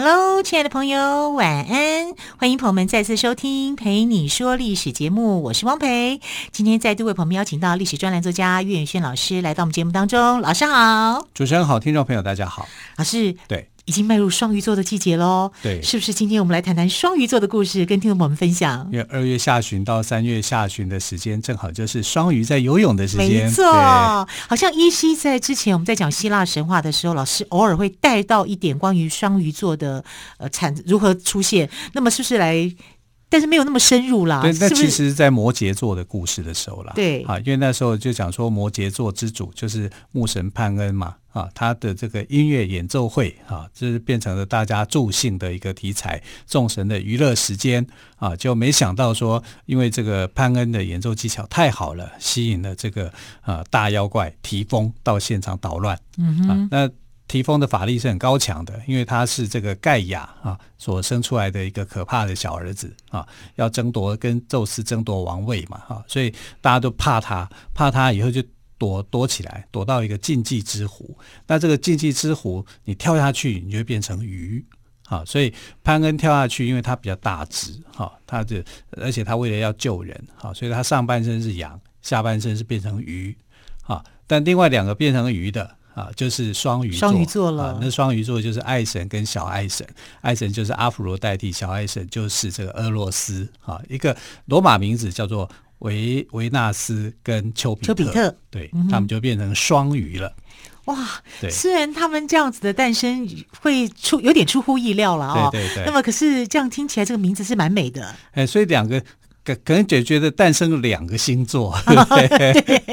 Hello，亲爱的朋友，晚安！欢迎朋友们再次收听《陪你说历史》节目，我是汪培。今天再度为朋友们邀请到历史专栏作家岳远轩老师来到我们节目当中。老师好，主持人好，听众朋友大家好。老师，对。已经迈入双鱼座的季节喽，对，是不是？今天我们来谈谈双鱼座的故事，跟听众朋友们分享。因为二月下旬到三月下旬的时间，正好就是双鱼在游泳的时间。没错，好像依稀在之前我们在讲希腊神话的时候，老师偶尔会带到一点关于双鱼座的呃产如何出现。那么是不是来？但是没有那么深入啦。对，那其实，在摩羯座的故事的时候啦。对啊，因为那时候就讲说摩羯座之主就是牧神潘恩嘛。啊，他的这个音乐演奏会啊，就是变成了大家助兴的一个题材，众神的娱乐时间啊，就没想到说，因为这个潘恩的演奏技巧太好了，吸引了这个啊大妖怪提风到现场捣乱。嗯哼，啊，那提丰的法力是很高强的，因为他是这个盖亚啊所生出来的一个可怕的小儿子啊，要争夺跟宙斯争夺王位嘛，哈，所以大家都怕他，怕他以后就。躲躲起来，躲到一个禁忌之湖。那这个禁忌之湖，你跳下去，你就会变成鱼。好，所以潘恩跳下去，因为他比较大只，哈，他的而且他为了要救人，好，所以他上半身是羊，下半身是变成鱼。啊，但另外两个变成鱼的啊，就是双鱼座。双鱼座了。那双鱼座就是爱神跟小爱神，爱神就是阿芙罗代替，小爱神就是这个俄罗斯。啊，一个罗马名字叫做。维维纳斯跟丘比特，比特对、嗯、他们就变成双鱼了。哇，对，虽然他们这样子的诞生会出有点出乎意料了啊、哦，对对对。那么可是这样听起来，这个名字是蛮美的。哎，所以两个。可能姐觉得诞生了两个星座，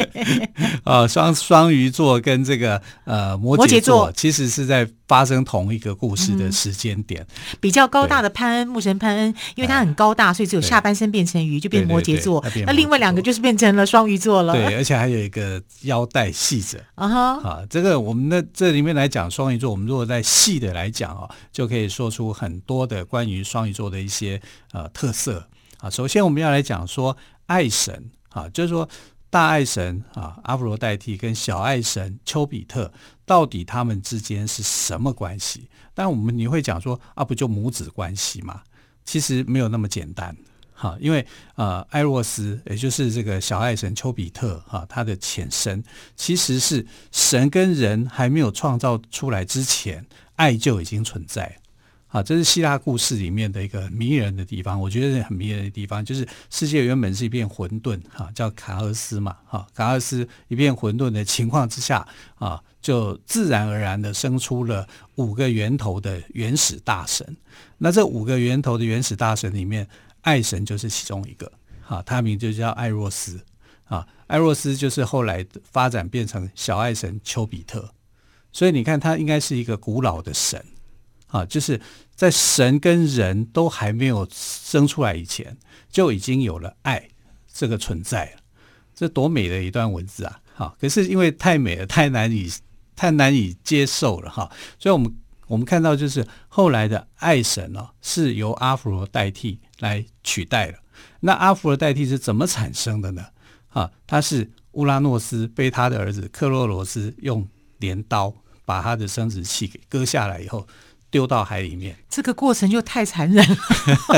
啊，双双鱼座跟这个呃摩羯座，其实是在发生同一个故事的时间点。嗯、比较高大的潘恩，牧神潘恩，因为他很高大，所以只有下半身变成鱼，就变摩羯座。对对对，那另外两个就是变成了双鱼座了。对，而且还有一个腰带系着。啊哈，啊，这个我们的这里面来讲双鱼座，我们如果在细的来讲啊，就可以说出很多的关于双鱼座的一些呃特色。首先我们要来讲说爱神啊，就是说大爱神啊，阿芙罗代替跟小爱神丘比特，到底他们之间是什么关系？但我们你会讲说啊，不就母子关系吗？其实没有那么简单哈，因为呃，艾洛斯也就是这个小爱神丘比特哈，他的前身其实是神跟人还没有创造出来之前，爱就已经存在。啊，这是希腊故事里面的一个迷人的地方，我觉得很迷人的地方，就是世界原本是一片混沌，哈，叫卡厄斯嘛，哈，卡厄斯一片混沌的情况之下，啊，就自然而然的生出了五个源头的原始大神。那这五个源头的原始大神里面，爱神就是其中一个，哈，他名就叫艾若斯，啊，艾若斯就是后来发展变成小爱神丘比特，所以你看，他应该是一个古老的神。啊，就是在神跟人都还没有生出来以前，就已经有了爱这个存在了。这多美的一段文字啊！哈，可是因为太美了，太难以太难以接受了哈。所以我们我们看到，就是后来的爱神呢，是由阿芙罗代替来取代了。那阿芙罗代替是怎么产生的呢？啊，他是乌拉诺斯被他的儿子克洛罗斯用镰刀把他的生殖器给割下来以后。丢到海里面，这个过程就太残忍了。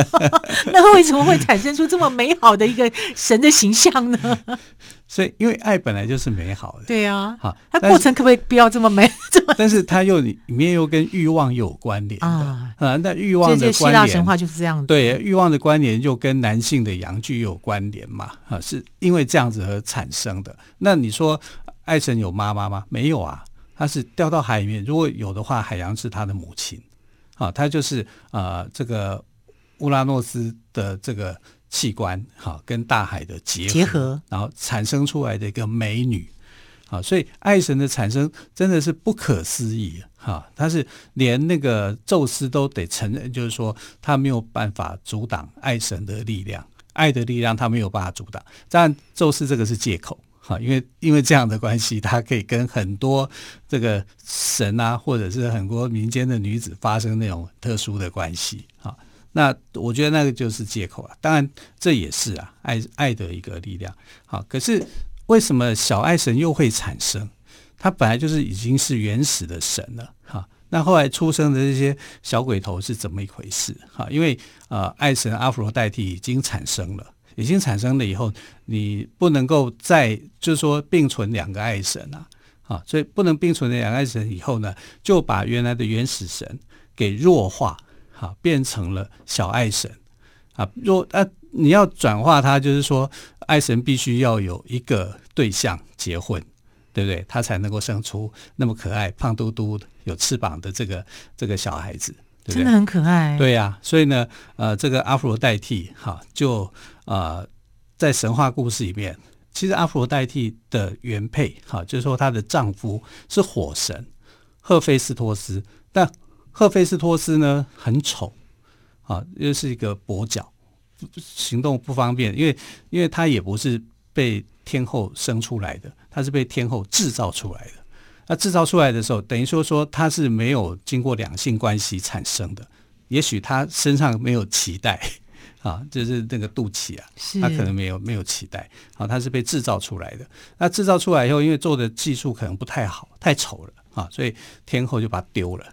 那为什么会产生出这么美好的一个神的形象呢？所以，因为爱本来就是美好的。对啊，好，它过程可不可以不要这么美？但是 它又里面又跟欲望有关联啊。啊，那欲望的关联，希腊神话就是这样子。对，欲望的关联又跟男性的阳具有关联嘛？啊，是因为这样子而产生的。那你说爱神有妈妈吗？没有啊。他是掉到海里面，如果有的话，海洋是他的母亲，啊，他就是呃这个乌拉诺斯的这个器官，哈、啊，跟大海的结合，结合，然后产生出来的一个美女，啊，所以爱神的产生真的是不可思议，哈、啊，他是连那个宙斯都得承认，就是说他没有办法阻挡爱神的力量，爱的力量他没有办法阻挡。但宙斯这个是借口哈，因为因为这样的关系，他可以跟很多这个神啊，或者是很多民间的女子发生那种特殊的关系啊。那我觉得那个就是借口啊。当然这也是啊，爱爱的一个力量。好，可是为什么小爱神又会产生？他本来就是已经是原始的神了哈。那后来出生的这些小鬼头是怎么一回事？哈，因为呃，爱神阿芙罗代替已经产生了，已经产生了以后，你不能够再就是说并存两个爱神啊，啊，所以不能并存的两个爱神以后呢，就把原来的原始神给弱化，哈，变成了小爱神啊。若啊，你要转化它，就是说爱神必须要有一个对象结婚。对不对？他才能够生出那么可爱、胖嘟嘟、有翅膀的这个这个小孩子，对对？真的很可爱。对呀、啊，所以呢，呃，这个阿芙罗代替哈，就呃，在神话故事里面，其实阿芙罗代替的原配哈，就是说她的丈夫是火神赫菲斯托斯，但赫菲斯托斯呢很丑啊，又是一个跛脚，行动不方便，因为因为他也不是被天后生出来的。他是被天后制造出来的，那制造出来的时候，等于说说他是没有经过两性关系产生的，也许他身上没有脐带啊，就是那个肚脐啊，他可能没有没有脐带，啊，他是被制造出来的。那制造出来以后，因为做的技术可能不太好，太丑了啊，所以天后就把它丢了，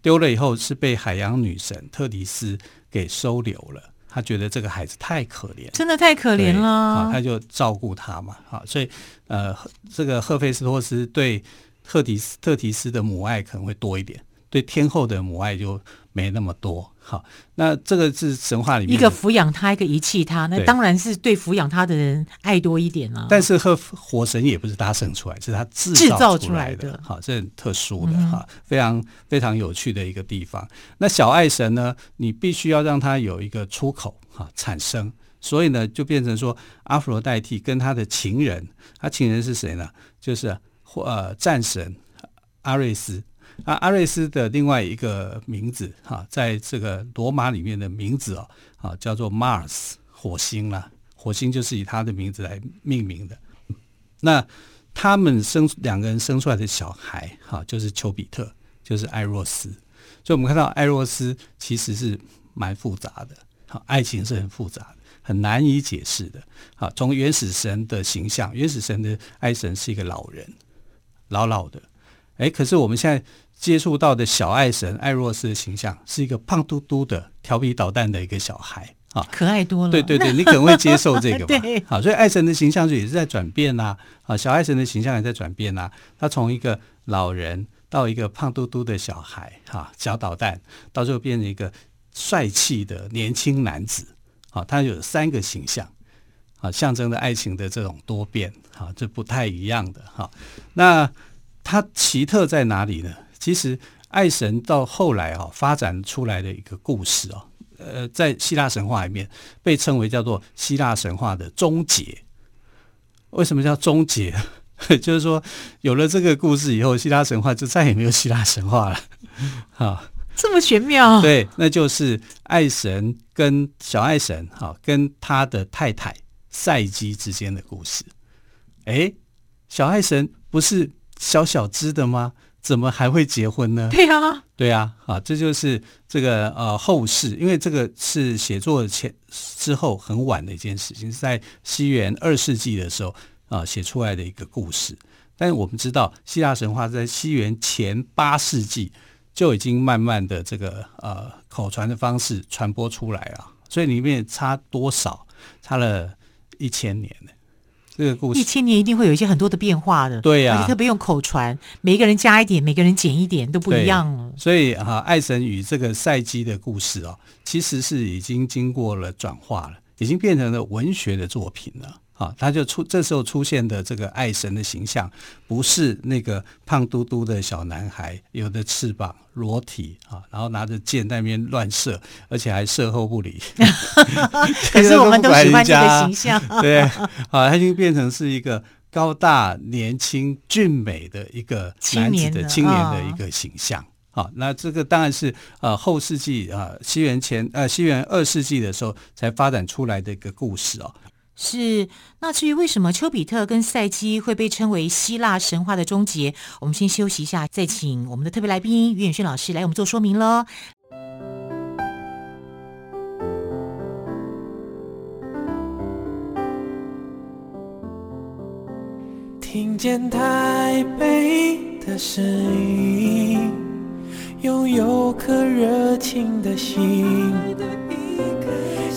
丢了以后是被海洋女神特迪斯给收留了。他觉得这个孩子太可怜，真的太可怜了，啊，他就照顾他嘛，啊，所以呃，这个赫菲斯托斯对特提斯特提斯的母爱可能会多一点，对天后的母爱就没那么多。好，那这个是神话里面一个抚养他，一个遗弃他，那当然是对抚养他的人爱多一点了。但是和火神也不是他生出来，是他制造出来的。好，这很特殊的哈，非常非常有趣的一个地方。那小爱神呢，你必须要让他有一个出口哈产生，所以呢，就变成说阿佛罗代替跟他的情人，他情人是谁呢？就是呃战神阿瑞斯。啊，阿瑞斯的另外一个名字哈，在这个罗马里面的名字哦，啊，叫做 Mars，火星啦，火星就是以他的名字来命名的。那他们生两个人生出来的小孩哈，就是丘比特，就是艾若斯。所以我们看到艾若斯其实是蛮复杂的，好，爱情是很复杂的，很难以解释的。好，从原始神的形象，原始神的爱神是一个老人，老老的。哎，可是我们现在接触到的小爱神艾若斯的形象是一个胖嘟嘟的、调皮捣蛋的一个小孩啊，可爱多了。对对对，你可能会接受这个吧？对，好，所以爱神的形象就也是在转变呐。啊，小爱神的形象也在转变呐。他从一个老人到一个胖嘟嘟的小孩，哈，小捣蛋，到最后变成一个帅气的年轻男子。啊，他有三个形象，啊，象征着爱情的这种多变。啊，这不太一样的哈。那它奇特在哪里呢？其实爱神到后来啊、哦、发展出来的一个故事哦，呃，在希腊神话里面被称为叫做希腊神话的终结。为什么叫终结？就是说有了这个故事以后，希腊神话就再也没有希腊神话了。哈，这么玄妙？对，那就是爱神跟小爱神哈跟他的太太赛姬之间的故事。诶，小爱神不是。小小只的吗？怎么还会结婚呢？对啊，对啊，啊，这就是这个呃后世，因为这个是写作前之后很晚的一件事情，是在西元二世纪的时候啊写出来的一个故事。但是我们知道，希腊神话在西元前八世纪就已经慢慢的这个呃口传的方式传播出来了，所以里面差多少？差了一千年呢。这个故事一千年一定会有一些很多的变化的，对呀、啊，而且特别用口传，每一个人加一点，每个人减一点都不一样了。所以哈、啊，爱神与这个赛基的故事哦，其实是已经经过了转化了，已经变成了文学的作品了。啊，他就出这时候出现的这个爱神的形象，不是那个胖嘟嘟的小男孩，有的翅膀裸体啊，然后拿着箭在那边乱射，而且还射后不理。可是我们都喜欢这个形象。对，啊，他已经变成是一个高大、年轻、俊美的一个男子的青年的一个形象。好，那这个当然是呃后世纪啊，西元前呃西元二世纪的时候才发展出来的一个故事哦。是，那至于为什么丘比特跟赛基会被称为希腊神话的终结，我们先休息一下，再请我们的特别来宾于远轩老师来我们做说明喽。听见台北的声音。拥有颗热情的心，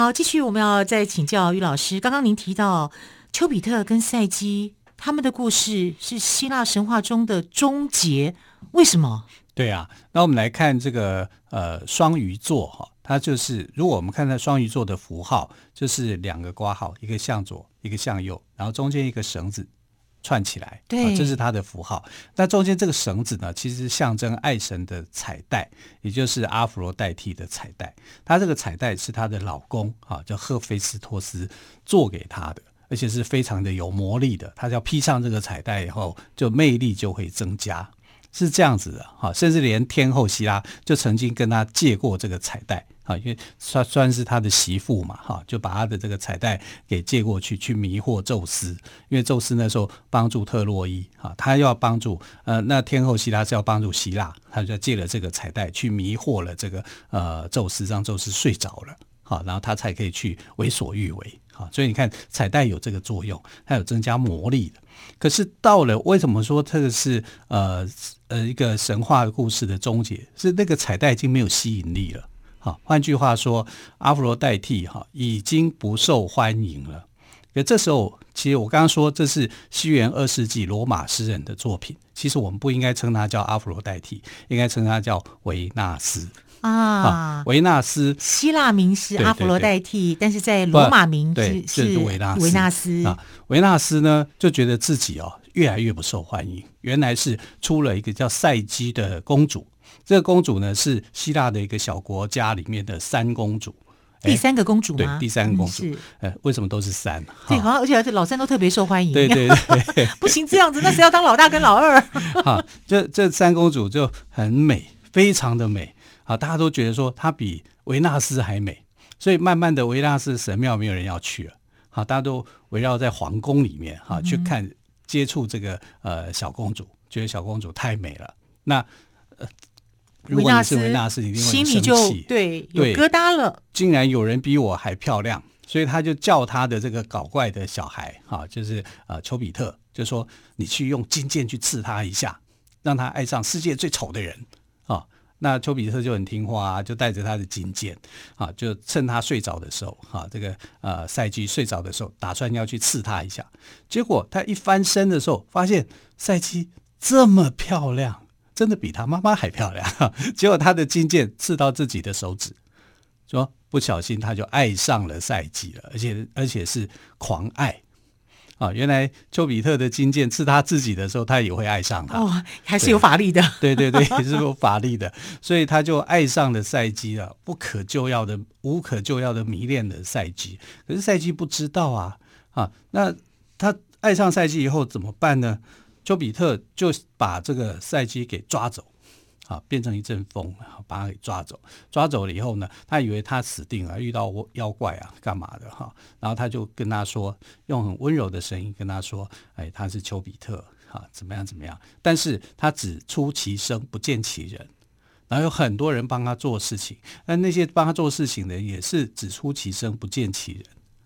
好，继续我们要再请教于老师。刚刚您提到丘比特跟赛基他们的故事是希腊神话中的终结，为什么？对啊，那我们来看这个呃双鱼座哈，它就是如果我们看到双鱼座的符号，就是两个括号，一个向左，一个向右，然后中间一个绳子。串起来，对，这是它的符号。那中间这个绳子呢，其实象征爱神的彩带，也就是阿芙罗代替的彩带。它这个彩带是她的老公啊，叫赫菲斯托斯做给她的，而且是非常的有魔力的。她只要披上这个彩带以后，就魅力就会增加，是这样子的哈。甚至连天后希拉就曾经跟他借过这个彩带。啊，因为算算是他的媳妇嘛，哈，就把他的这个彩带给借过去，去迷惑宙斯。因为宙斯那时候帮助特洛伊，哈，他要帮助呃，那天后希拉是要帮助希腊，他就借了这个彩带去迷惑了这个呃宙斯，让宙斯睡着了，好，然后他才可以去为所欲为，啊，所以你看彩带有这个作用，它有增加魔力的。可是到了为什么说这个是呃呃一个神话故事的终结？是那个彩带已经没有吸引力了。好，换句话说，阿弗罗代替哈已经不受欢迎了。可这时候，其实我刚刚说这是西元二世纪罗马诗人的作品。其实我们不应该称它叫阿弗罗代替，应该称它叫维纳斯啊。维纳斯，希腊名是阿弗罗代替，但是在罗马名字是维纳维纳斯啊。维纳斯呢，就觉得自己哦越来越不受欢迎。原来是出了一个叫赛姬的公主。这个公主呢，是希腊的一个小国家里面的三公主，第三个公主吗？对，第三个公主。呃，为什么都是三？对，好像而且老三都特别受欢迎。对对对，不行这样子，那谁要当老大跟老二？好，这这三公主就很美，非常的美。好，大家都觉得说她比维纳斯还美，所以慢慢的维纳斯神庙没有人要去了。好，大家都围绕在皇宫里面哈，去看接触这个呃小公主，觉得小公主太美了。那呃。如果你是维纳斯，你一定会生气，心里就对，有疙瘩了。竟然有人比我还漂亮，所以他就叫他的这个搞怪的小孩，哈，就是呃丘比特，就说你去用金剑去刺他一下，让他爱上世界最丑的人啊。那丘比特就很听话啊，就带着他的金箭啊，就趁他睡着的时候，哈，这个呃赛姬睡着的时候，打算要去刺他一下。结果他一翻身的时候，发现赛姬这么漂亮。真的比他妈妈还漂亮，结果他的金箭刺到自己的手指，说不小心他就爱上了赛姬了，而且而且是狂爱啊！原来丘比特的金箭刺他自己的时候，他也会爱上他哦，还是有法力的，对对对，也是有法力的，所以他就爱上了赛姬了，不可救药的、无可救药的迷恋了赛姬。可是赛姬不知道啊啊！那他爱上赛姬以后怎么办呢？丘比特就把这个赛姬给抓走，啊，变成一阵风，把他给抓走。抓走了以后呢，他以为他死定了，遇到妖怪啊，干嘛的哈？然后他就跟他说，用很温柔的声音跟他说：“哎，他是丘比特，哈，怎么样怎么样？”但是他只出其声，不见其人。然后有很多人帮他做事情，但那些帮他做事情的人也是只出其声，不见其人。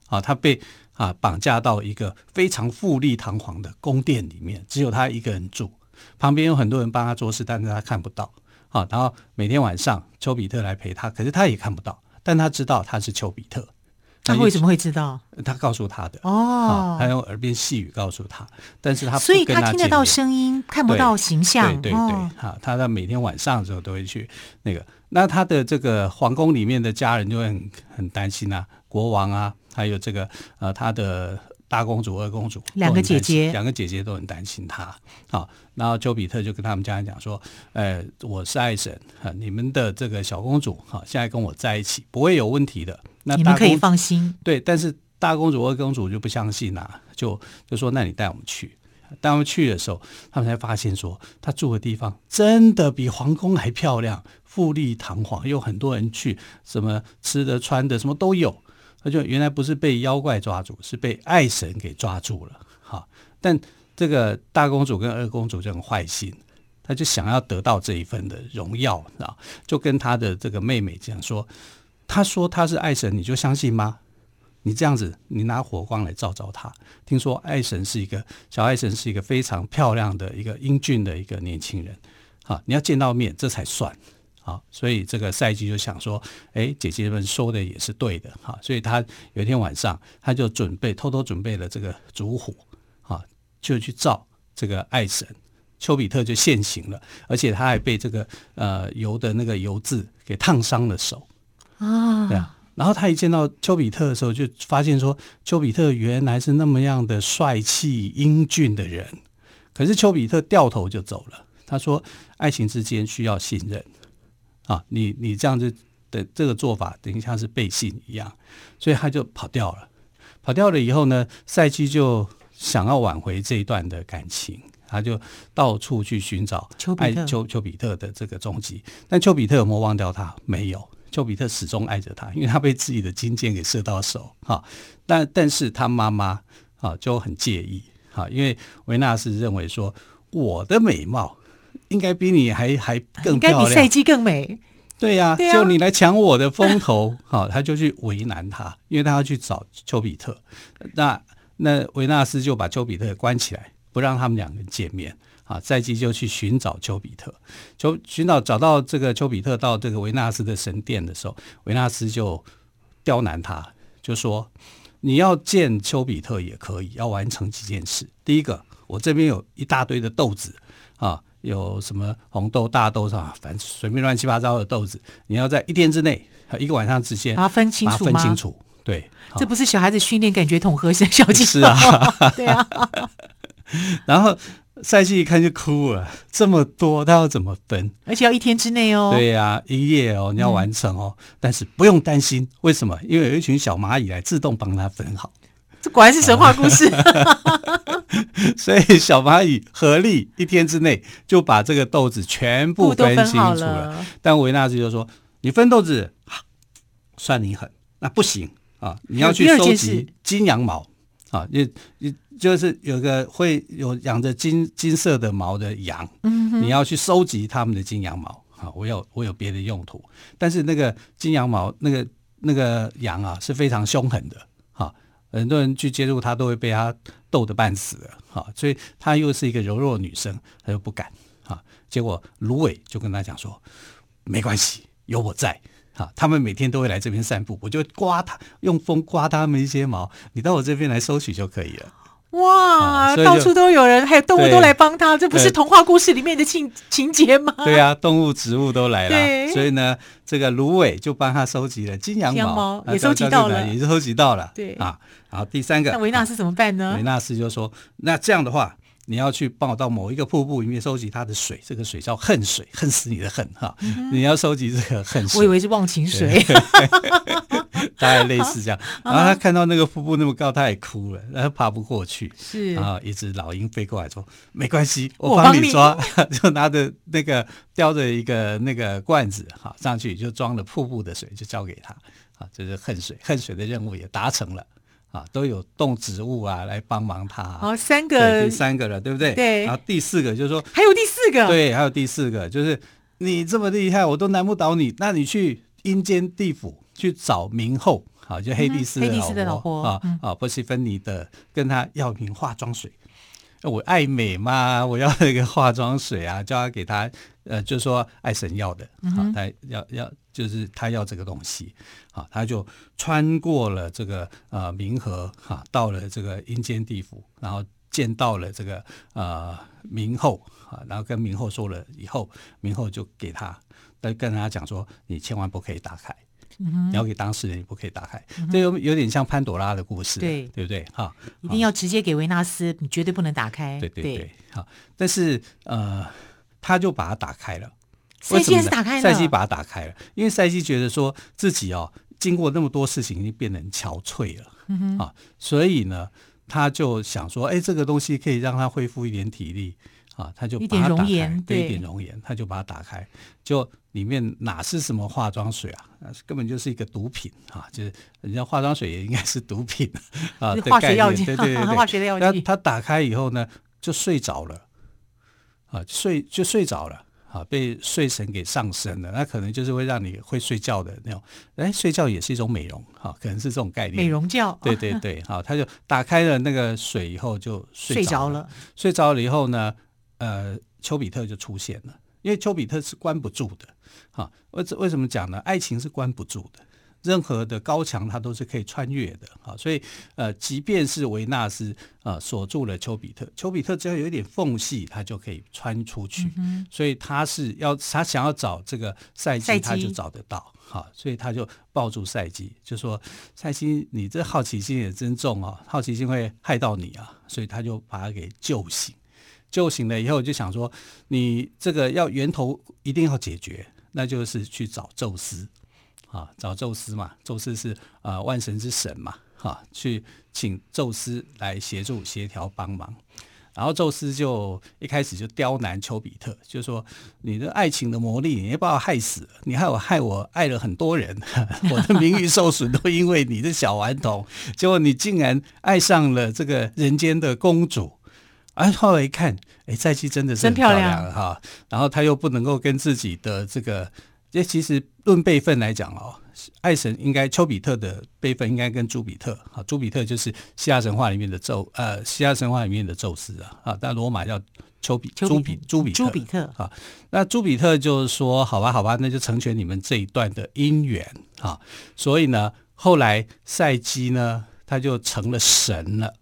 啊，他被啊绑架到一个非常富丽堂皇的宫殿里面，只有他一个人住，旁边有很多人帮他做事，但是他看不到。好，然后每天晚上丘比特来陪他，可是他也看不到，但他知道他是丘比特。他为什么会知道？他告诉他的哦，他用耳边细语告诉他，但是他所以他听得到声音，看不到形象。对对对，哈，他在每天晚上的时候都会去那个。那他的这个皇宫里面的家人就会很很担心啊，国王啊，还有这个呃他的大公主、二公主，两个姐姐，两个姐姐都很担心她。好，然后丘比特就跟他们家人讲说：“呃，我是爱神，你们的这个小公主哈，现在跟我在一起不会有问题的。”那你们可以放心。对，但是大公主、二公主就不相信啊，就就说：“那你带我们去。”带我们去的时候，他们才发现说，他住的地方真的比皇宫还漂亮，富丽堂皇，有很多人去，什么吃的、穿的，什么都有。他就原来不是被妖怪抓住，是被爱神给抓住了。哈，但这个大公主跟二公主就很坏心，她就想要得到这一份的荣耀啊，就跟她的这个妹妹讲说。她说她是爱神，你就相信吗？你这样子，你拿火光来照照她。听说爱神是一个小爱神，是一个非常漂亮的一个英俊的一个年轻人。哈，你要见到面，这才算。好，所以这个赛季就想说，哎，姐姐们说的也是对的。好，所以他有一天晚上，他就准备偷偷准备了这个烛火，好，就去照这个爱神。丘比特就现形了，而且他还被这个呃油的那个油渍给烫伤了手。啊，对啊，然后他一见到丘比特的时候，就发现说，丘比特原来是那么样的帅气英俊的人。可是丘比特掉头就走了。他说：“爱情之间需要信任啊，你你这样子的这个做法，等于像是背信一样。”所以他就跑掉了。跑掉了以后呢，赛季就想要挽回这一段的感情，他就到处去寻找爱丘丘比特的这个踪迹。但丘比特有没有忘掉他？没有。丘比特始终爱着他，因为他被自己的金箭给射到手哈。但但是他妈妈啊就很介意哈，因为维纳斯认为说，我的美貌应该比你还还更漂亮，应该比赛姬更美。对呀、啊，就你来抢我的风头，好，他就去为难他，因为他要去找丘比特。那那维纳斯就把丘比特关起来，不让他们两个人见面。啊，赛姬就去寻找丘比特，就寻找找到这个丘比特到这个维纳斯的神殿的时候，维纳斯就刁难他，就说：“你要见丘比特也可以，要完成几件事。第一个，我这边有一大堆的豆子啊，有什么红豆、大豆啊，反正随便乱七八糟的豆子，你要在一天之内，一个晚上之间，把它分清楚，分清楚。对，这不是小孩子训练感觉统合小技巧是啊，对啊，然后。赛季一看就哭了，这么多他要怎么分？而且要一天之内哦。对呀、啊，一夜哦，你要完成哦。嗯、但是不用担心，为什么？因为有一群小蚂蚁来自动帮他分好。这果然是神话故事。所以小蚂蚁合力一天之内就把这个豆子全部分清楚了。了但维纳斯就说：“你分豆子，算你狠。那不行啊，你要去收集金羊毛。”啊，你你就是有个会有养着金金色的毛的羊，嗯，你要去收集他们的金羊毛。啊，我有我有别的用途，但是那个金羊毛那个那个羊啊是非常凶狠的，哈，很多人去接触它都会被它逗得半死的，哈，所以她又是一个柔弱女生，她又不敢，哈，结果芦苇就跟她讲说，没关系，有我在。好，他们每天都会来这边散步，我就刮他，用风刮他们一些毛，你到我这边来收取就可以了。哇，啊、到处都有人，还有动物都来帮他，这不是童话故事里面的情情节吗？对呀、啊，动物、植物都来了，所以呢，这个芦苇就帮他收集了金羊毛，羊毛也收集到了，也收集到了。对啊，好，第三个，那维纳斯怎么办呢？维纳斯就说，那这样的话。你要去帮我到某一个瀑布里面收集它的水，这个水叫恨水，恨死你的恨哈！嗯、你要收集这个恨水，我以为是忘情水，大概类似这样。然后他看到那个瀑布那么高，他也哭了，然后爬不过去。是，然后一只老鹰飞过来说：“没关系，我帮你抓。你 ”就拿着那个叼着一个那个罐子哈上去，就装了瀑布的水，就交给他。啊，这是恨水，恨水的任务也达成了。啊，都有动植物啊来帮忙他。好，三个，第三个了，对不对？对。然后第四个就是说，还有第四个，对，还有第四个，就是你这么厉害，我都难不倒你，那你去阴间地府去找冥后，好，就黑帝斯的老婆啊啊，波西芬尼的，跟他要瓶化妆水。我爱美嘛，我要那个化妆水啊，叫他给他呃，就是说爱神要的，啊，他要要就是他要这个东西，啊，他就穿过了这个呃冥河，哈，到了这个阴间地府，然后见到了这个呃冥后，啊，然后跟冥后说了以后，冥后就给他，跟跟他讲说，你千万不可以打开，你要给当事人，你不可以打开，这有有点像潘朵拉的故事，对对不对？哈，一定要直接给维纳斯，你绝对不能打开，对对对，好，但是呃。他就把它打开了，赛姬是打开了，赛季把它打开了，因为赛季觉得说自己哦，经过那么多事情，已经变得很憔悴了，嗯，啊，所以呢，他就想说，哎，这个东西可以让他恢复一点体力。啊，他就把它打开，对，一点容颜，他就把它打开，就里面哪是什么化妆水啊，根本就是一个毒品啊，就是人家化妆水也应该是毒品啊，化学药剂，对对对，化学药剂。他打开以后呢，就睡着了。啊，睡就睡着了，啊，被睡神给上身了，那可能就是会让你会睡觉的那种。哎，睡觉也是一种美容，哈，可能是这种概念。美容觉，对对对，好，他就打开了那个水以后就睡着了。睡着了，了以后呢，呃，丘比特就出现了，因为丘比特是关不住的，哈，为为什么讲呢？爱情是关不住的。任何的高墙，它都是可以穿越的啊，所以呃，即便是维纳斯啊锁住了丘比特，丘比特只要有一点缝隙，它就可以穿出去。嗯、所以他是要他想要找这个赛季，他就找得到。好，所以他就抱住赛季，就说：“赛季，你这好奇心也真重啊，好奇心会害到你啊。”所以他就把他给救醒，救醒了以后就想说：“你这个要源头一定要解决，那就是去找宙斯。”啊，找宙斯嘛，宙斯是啊、呃、万神之神嘛，哈、啊，去请宙斯来协助协调帮忙。然后宙斯就一开始就刁难丘比特，就说你的爱情的魔力，你也把我害死了，你害我害我爱了很多人，我的名誉受损都因为你的小顽童，结果你竟然爱上了这个人间的公主。哎，后来一看，哎，赛姬真的是很漂亮哈、啊，然后他又不能够跟自己的这个。这其实论辈分来讲哦，爱神应该丘比特的辈分应该跟朱比特啊，朱比特就是希腊神话里面的宙呃，希腊神话里面的宙斯啊啊，但罗马叫丘比朱比朱比朱比特啊，那朱比特就是说好吧好吧，那就成全你们这一段的姻缘啊，所以呢，后来赛基呢，他就成了神了。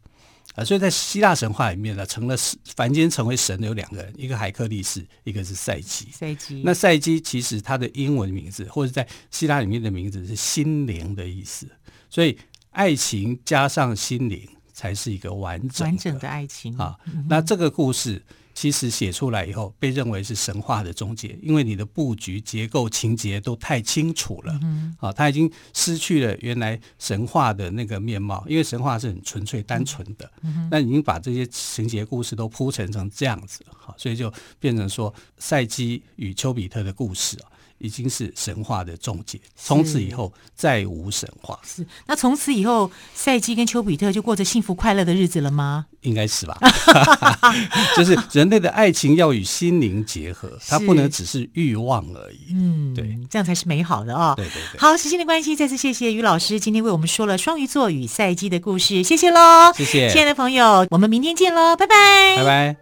啊，所以在希腊神话里面呢，成了凡间成为神的有两个人，一个海克力士，一个是赛基。赛基。那赛基其实他的英文名字，或者在希腊里面的名字是心灵的意思。所以爱情加上心灵，才是一个完整完整的爱情啊。那这个故事。其实写出来以后，被认为是神话的终结，因为你的布局、结构、情节都太清楚了。嗯，啊，他已经失去了原来神话的那个面貌，因为神话是很纯粹、单纯的。嗯，那已经把这些情节故事都铺陈成这样子了，好，所以就变成说赛基与丘比特的故事啊。已经是神话的终结，从此以后再无神话。是，那从此以后，赛基跟丘比特就过着幸福快乐的日子了吗？应该是吧。就是人类的爱情要与心灵结合，它不能只是欲望而已。嗯，对，这样才是美好的哦。对对对。好，时间的关系，再次谢谢于老师今天为我们说了双鱼座与赛基的故事，谢谢喽。谢谢，亲爱的朋友，我们明天见喽，拜拜，拜拜。